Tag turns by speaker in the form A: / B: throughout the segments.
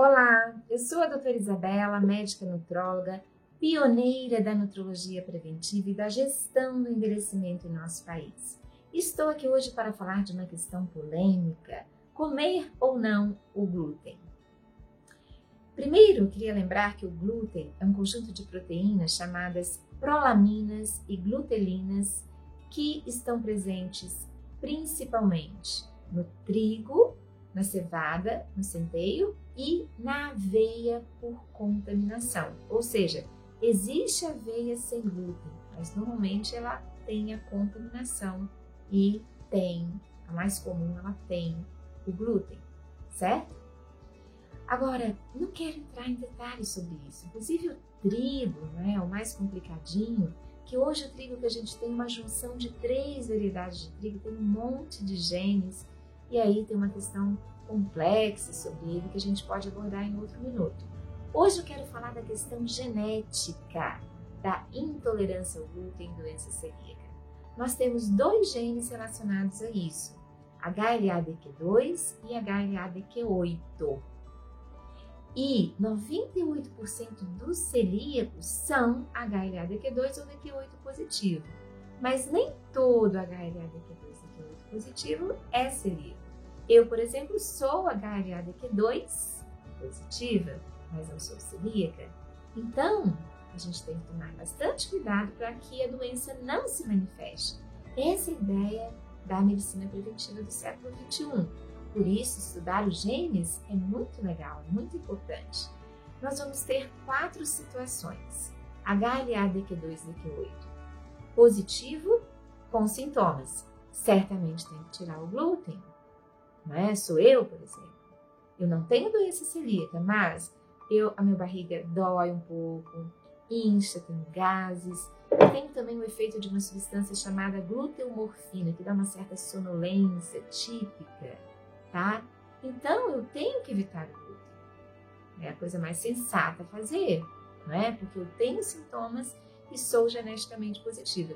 A: Olá, eu sou a doutora Isabela, médica nutróloga, pioneira da nutrologia preventiva e da gestão do envelhecimento em nosso país. Estou aqui hoje para falar de uma questão polêmica: comer ou não o glúten. Primeiro, queria lembrar que o glúten é um conjunto de proteínas chamadas prolaminas e glutelinas que estão presentes principalmente no trigo, na cevada, no centeio e na aveia por contaminação. Ou seja, existe aveia sem glúten, mas normalmente ela tem a contaminação e tem, a mais comum, ela tem o glúten, certo? Agora, não quero entrar em detalhes sobre isso. Inclusive o trigo, né, o mais complicadinho, que hoje o trigo que a gente tem uma junção de três variedades de trigo, tem um monte de genes, e aí tem uma questão complexa sobre ele que a gente pode abordar em outro minuto. Hoje eu quero falar da questão genética da intolerância ao glúten e doença celíaca. Nós temos dois genes relacionados a isso, HLA-DQ2 e HLA-DQ8. E 98% dos celíacos são HLA-DQ2 ou DQ8 positivo. Mas nem todo HLA-DQ2 e DQ8 positivo é celíaco. Eu, por exemplo, sou HLA-DQ2 positiva, mas não sou celíaca. Então, a gente tem que tomar bastante cuidado para que a doença não se manifeste. Essa é a ideia da medicina preventiva do século XXI por isso, estudar os genes é muito legal, muito importante. Nós vamos ter quatro situações. HLA-DQ2-DQ8 positivo com sintomas. Certamente tem que tirar o glúten, não é? Sou eu, por exemplo. Eu não tenho doença celíaca, mas eu, a minha barriga dói um pouco, incha, tenho gases. Tenho também o efeito de uma substância chamada gluteomorfina, que dá uma certa sonolência típica tá? Então eu tenho que evitar o glúten. É a coisa mais sensata a fazer, não é? Porque eu tenho sintomas e sou geneticamente positiva.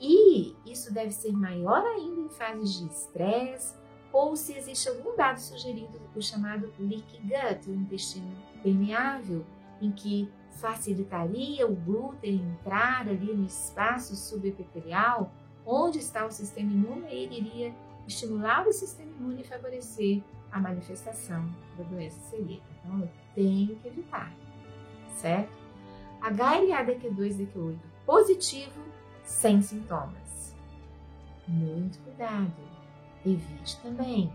A: E isso deve ser maior ainda em fases de estresse ou se existe algum dado sugerido do chamado leaky gut, o intestino permeável, em que facilitaria o glúten entrar ali no espaço subepitelial, onde está o sistema imune, e ele iria estimular o sistema imune e favorecer a manifestação da doença celíaca. Então, eu tenho que evitar, certo? HLA-DQ2-DQ8 positivo, sem sintomas. Muito cuidado. Evite também.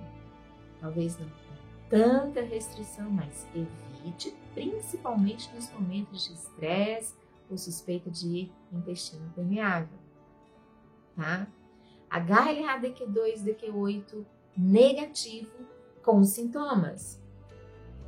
A: Talvez não com tanta restrição, mas evite, principalmente nos momentos de estresse ou suspeita de intestino permeável. Tá? HLA-DQ2, DQ8 negativo com sintomas.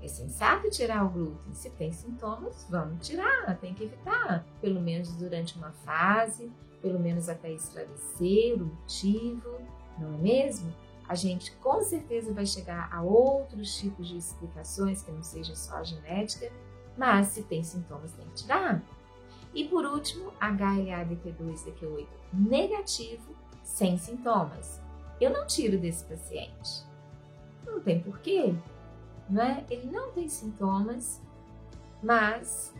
A: É sensato tirar o glúten. Se tem sintomas, vamos tirar, tem que evitar, pelo menos durante uma fase, pelo menos até esclarecer o motivo, não é mesmo? A gente com certeza vai chegar a outros tipos de explicações que não seja só a genética, mas se tem sintomas, tem que tirar. E por último, HLA-DQ2, DQ8 negativo sem sintomas. Eu não tiro desse paciente. Não tem porquê, não é? Ele não tem sintomas, mas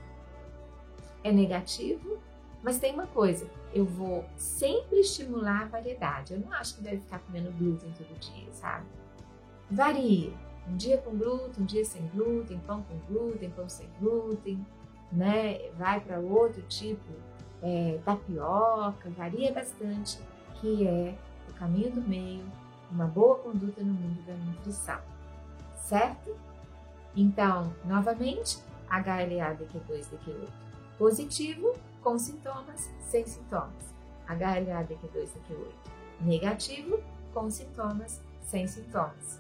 A: é negativo. Mas tem uma coisa, eu vou sempre estimular a variedade. Eu não acho que deve ficar comendo glúten todo dia, sabe? Varia. Um dia com glúten, um dia sem glúten, pão com glúten, pão sem glúten, né? Vai para outro tipo, é, tapioca, varia bastante que é o caminho do meio, uma boa conduta no mundo da nutrição, certo? Então, novamente, HLA-DQ2-DQ8 positivo com sintomas, sem sintomas. HLA-DQ2-DQ8 negativo com sintomas, sem sintomas.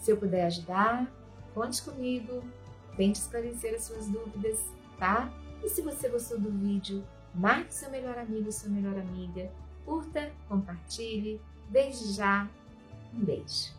A: Se eu puder ajudar, conte comigo, tente esclarecer as suas dúvidas, tá? E se você gostou do vídeo, marque seu melhor amigo, sua melhor amiga curta, compartilhe. Desde já, um beijo.